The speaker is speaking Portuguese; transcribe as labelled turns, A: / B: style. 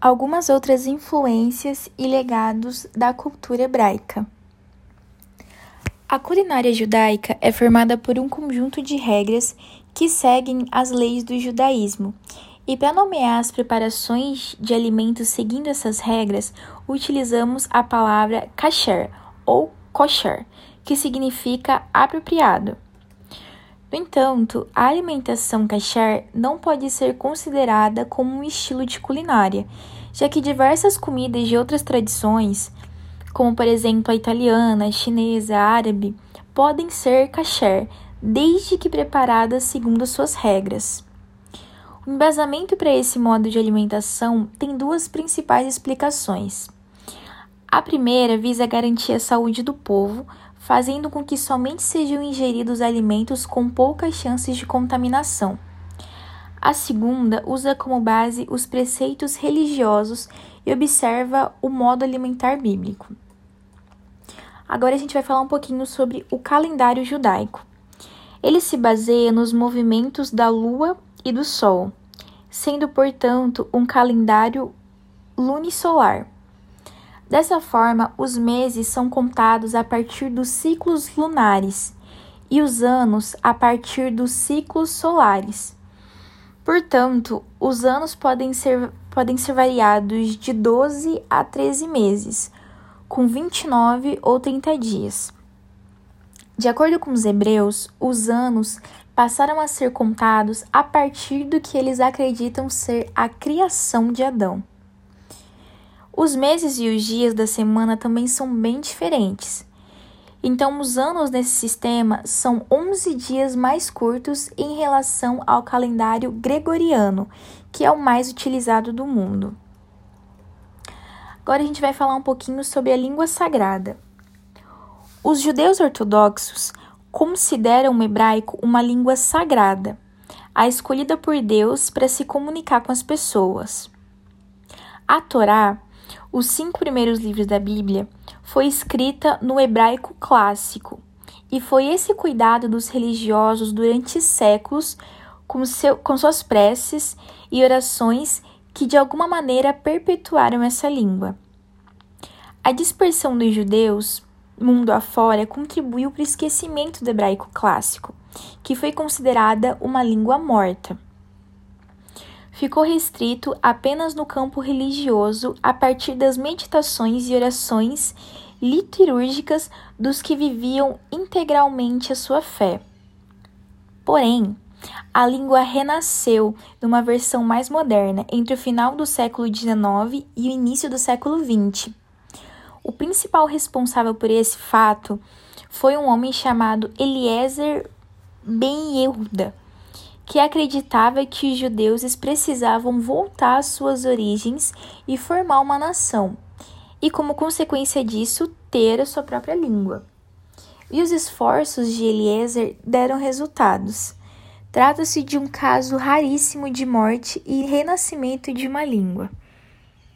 A: Algumas outras influências e legados da cultura hebraica. A culinária judaica é formada por um conjunto de regras que seguem as leis do judaísmo. E para nomear as preparações de alimentos seguindo essas regras, utilizamos a palavra kasher ou kosher, que significa apropriado. No entanto, a alimentação kasher não pode ser considerada como um estilo de culinária, já que diversas comidas de outras tradições, como por exemplo a italiana, a chinesa, a árabe, podem ser kasher, desde que preparadas segundo suas regras. O embasamento para esse modo de alimentação tem duas principais explicações. A primeira visa garantir a saúde do povo, fazendo com que somente sejam ingeridos alimentos com poucas chances de contaminação. A segunda usa como base os preceitos religiosos e observa o modo alimentar bíblico. Agora a gente vai falar um pouquinho sobre o calendário judaico. Ele se baseia nos movimentos da lua e do sol, sendo, portanto, um calendário lunisolar. Dessa forma, os meses são contados a partir dos ciclos lunares e os anos a partir dos ciclos solares. Portanto, os anos podem ser, podem ser variados de 12 a 13 meses, com 29 ou 30 dias. De acordo com os hebreus, os anos passaram a ser contados a partir do que eles acreditam ser a criação de Adão. Os meses e os dias da semana também são bem diferentes. Então, os anos nesse sistema são 11 dias mais curtos em relação ao calendário gregoriano, que é o mais utilizado do mundo. Agora a gente vai falar um pouquinho sobre a língua sagrada. Os judeus ortodoxos consideram o hebraico uma língua sagrada, a escolhida por Deus para se comunicar com as pessoas. A Torá os cinco primeiros livros da Bíblia, foi escrita no hebraico clássico, e foi esse cuidado dos religiosos durante séculos com, seu, com suas preces e orações que de alguma maneira perpetuaram essa língua. A dispersão dos judeus mundo afora contribuiu para o esquecimento do hebraico clássico, que foi considerada uma língua morta ficou restrito apenas no campo religioso a partir das meditações e orações liturgicas dos que viviam integralmente a sua fé. Porém, a língua renasceu numa versão mais moderna entre o final do século XIX e o início do século XX. O principal responsável por esse fato foi um homem chamado Eliezer Ben Yehuda, que acreditava que os judeus precisavam voltar às suas origens e formar uma nação, e como consequência disso, ter a sua própria língua. E os esforços de Eliezer deram resultados. Trata-se de um caso raríssimo de morte e renascimento de uma língua.